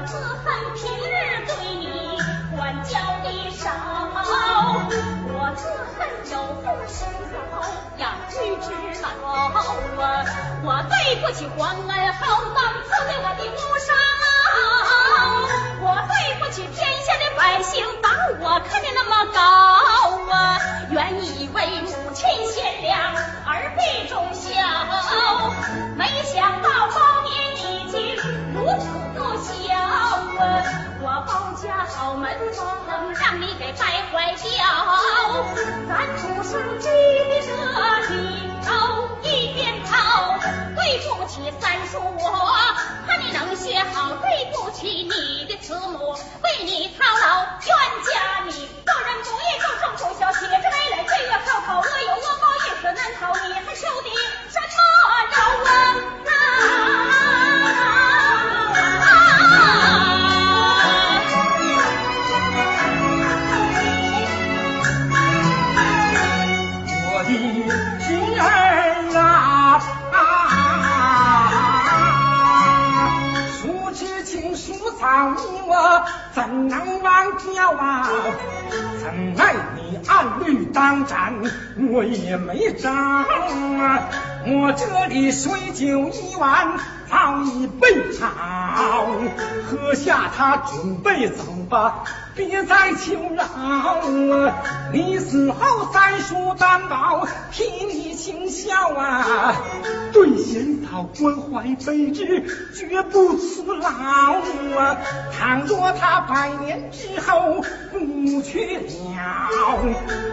我自恨平日对你管教的少，我自恨有父失老养育之劳，我对不起皇恩浩荡赐给我的无上，我对不起天下的百姓把我看得那么高啊，原以为母亲家好门风，让你给败坏掉。咱出生积德一头一边跑，对不起三叔我，怕你能学好。对不起你的慈母，为你操劳冤家你怎能忘掉啊？怎奈你暗律当斩，我也没招啊。我这里水酒一碗，早已备好，喝下它准备走吧。别再求饶啊！你死后三叔担保替你行孝啊！对贤道关怀备至，绝不辞劳啊！倘若他百年之后不去了，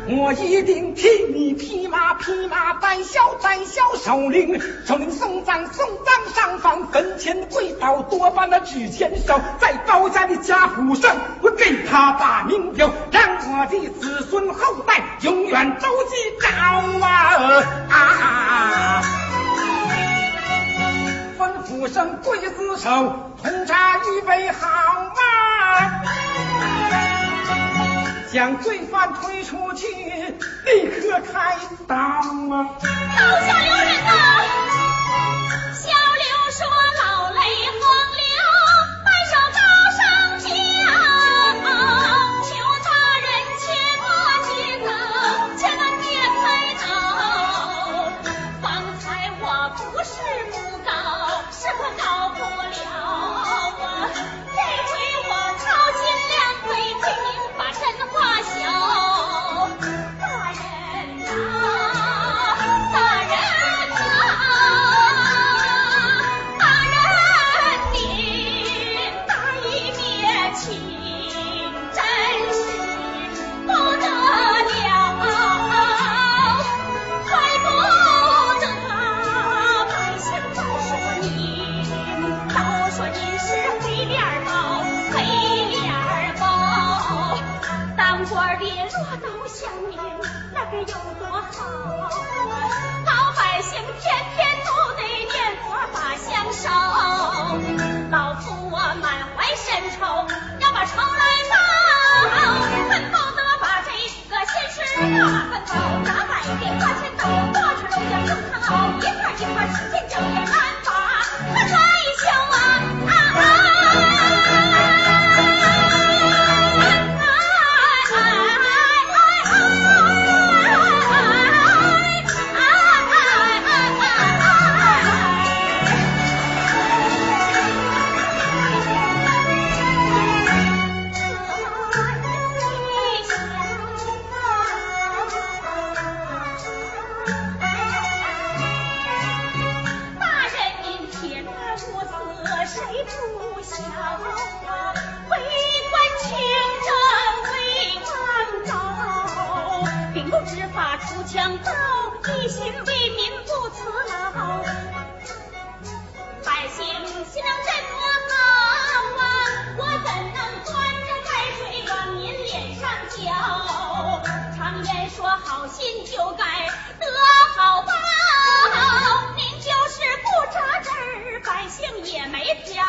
我一定替你披麻披麻带孝带孝守灵，守灵送葬送葬上房坟前跪倒多半那纸钱少，在高家的家谱上我给他。把名表，让我的子孙后代永远都记着啊！吩咐声刽子手，通查预备好啊！将罪犯推出去，立刻开刀啊！刀下留人说你是黑脸包，黑脸包，当官的若都像你，那该、个、有多好？老百姓天天都得念佛把香烧，老夫我满怀深仇，要把仇来报，恨不得把这个心事大分包，拿百的花钱都过去了，要用它熬一块一块使劲挣。一心为民不辞劳百姓心肠这么好啊我怎能端着开水往您脸上浇常言说好心就该得好报您就是不扎针百姓也没票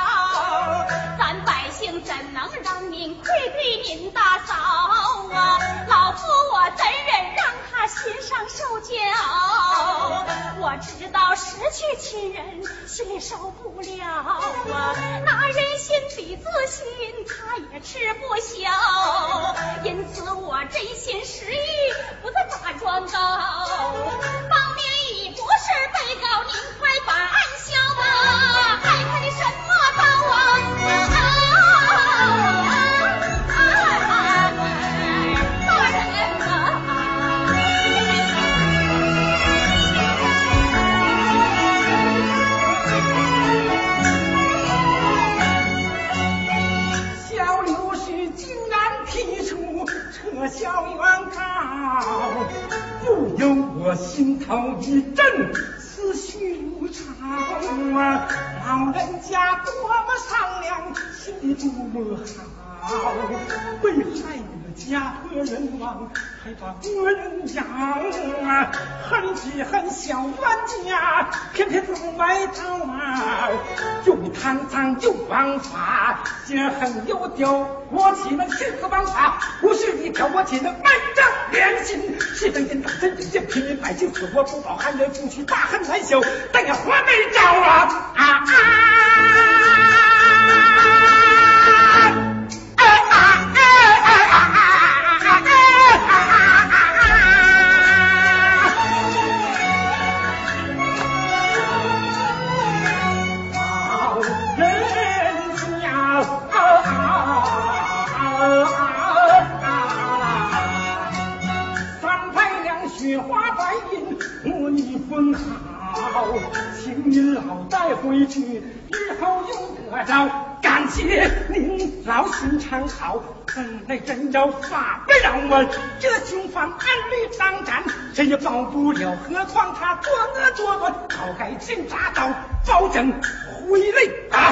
咱百姓怎能让您愧对您大嫂？去亲人，心里受不了啊！拿人心比自信，他也吃不消。因此我真心实意，心头一震，思绪如潮啊！老人家多么善良，心地多么好，为害的家和人亡。还把国人养啊，恨极恨小冤家，偏偏总外逃啊！又贪赃又枉法，心狠又刁，我岂能心思枉法？不是你挑我岂能昧着良心？是等天大真人间，平民百姓死活不保，汉人夫妻大恨难消，但也活没招啊！啊啊！日后用得着。感谢您老心肠好，本来真要法不饶我，这凶犯暗里当斩，谁也保不了。何况他作恶多端，早该擒铡刀，保证回来打